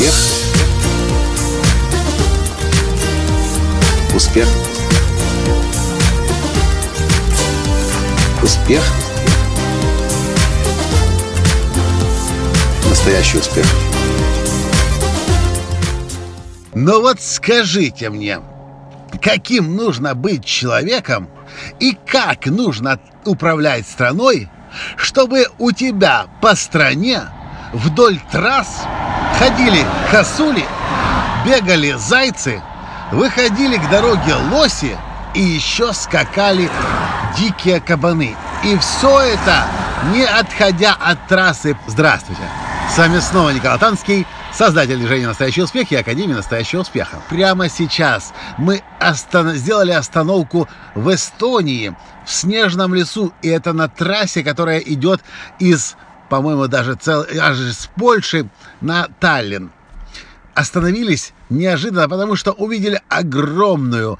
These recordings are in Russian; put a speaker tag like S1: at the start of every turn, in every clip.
S1: Успех. Успех. Успех. Настоящий успех.
S2: Но вот скажите мне, каким нужно быть человеком и как нужно управлять страной, чтобы у тебя по стране вдоль трасс ходили косули, бегали зайцы, выходили к дороге лоси и еще скакали дикие кабаны. И все это не отходя от трассы. Здравствуйте! С вами снова Николай Танский, создатель движения «Настоящий успех» и Академии «Настоящего успеха». Прямо сейчас мы остан- сделали остановку в Эстонии, в снежном лесу, и это на трассе, которая идет из, по-моему, даже цел... аж из Польши на Таллин. Остановились неожиданно, потому что увидели огромную,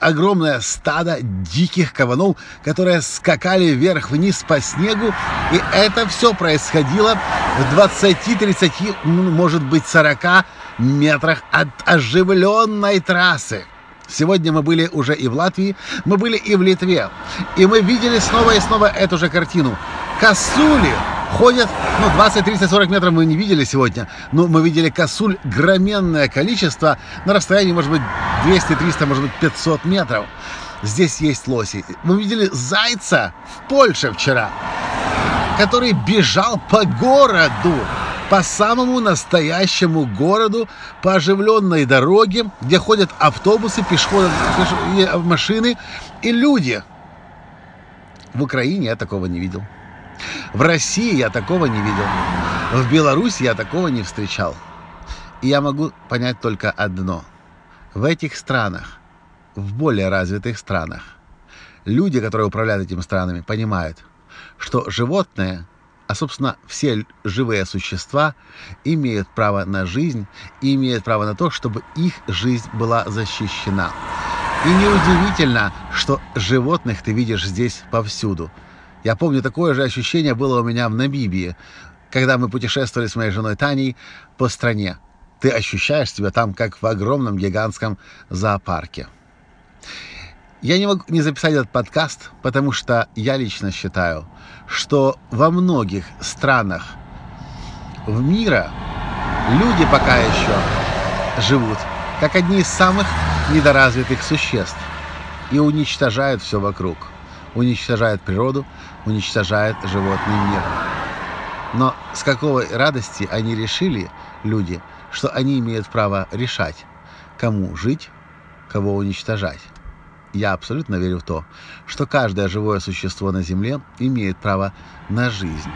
S2: огромное стадо диких кабанов, которые скакали вверх-вниз по снегу, и это все происходило в 20-30, ну, может быть 40 метрах от оживленной трассы. Сегодня мы были уже и в Латвии, мы были и в Литве, и мы видели снова и снова эту же картину. Косули ходят, ну, 20, 30, 40 метров мы не видели сегодня, но мы видели косуль громенное количество на расстоянии, может быть, 200, 300, может быть, 500 метров. Здесь есть лоси. Мы видели зайца в Польше вчера, который бежал по городу, по самому настоящему городу, по оживленной дороге, где ходят автобусы, пешеходы, пеш- машины и люди. В Украине я такого не видел. В России я такого не видел. В Беларуси я такого не встречал. И я могу понять только одно. В этих странах, в более развитых странах, люди, которые управляют этими странами, понимают, что животные, а, собственно, все живые существа имеют право на жизнь и имеют право на то, чтобы их жизнь была защищена. И неудивительно, что животных ты видишь здесь повсюду. Я помню, такое же ощущение было у меня в Намибии, когда мы путешествовали с моей женой Таней по стране. Ты ощущаешь себя там, как в огромном гигантском зоопарке. Я не могу не записать этот подкаст, потому что я лично считаю, что во многих странах в мира люди пока еще живут как одни из самых недоразвитых существ и уничтожают все вокруг. Уничтожают природу, уничтожают животный мир. Но с какой радости они решили, люди, что они имеют право решать, кому жить, кого уничтожать. Я абсолютно верю в то, что каждое живое существо на Земле имеет право на жизнь.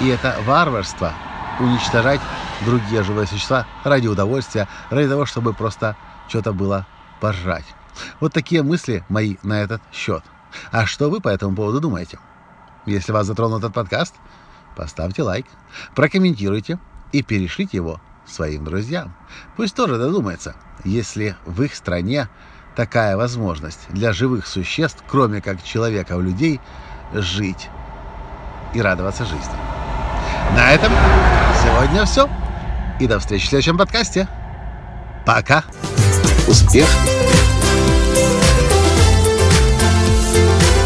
S2: И это варварство уничтожать другие живые существа ради удовольствия, ради того, чтобы просто что-то было пожрать. Вот такие мысли мои на этот счет. А что вы по этому поводу думаете? Если вас затронул этот подкаст, поставьте лайк, прокомментируйте и перешлите его своим друзьям. Пусть тоже додумается, если в их стране такая возможность для живых существ, кроме как человека в людей, жить и радоваться жизни. На этом сегодня все. И до встречи в следующем подкасте. Пока.
S1: Успех.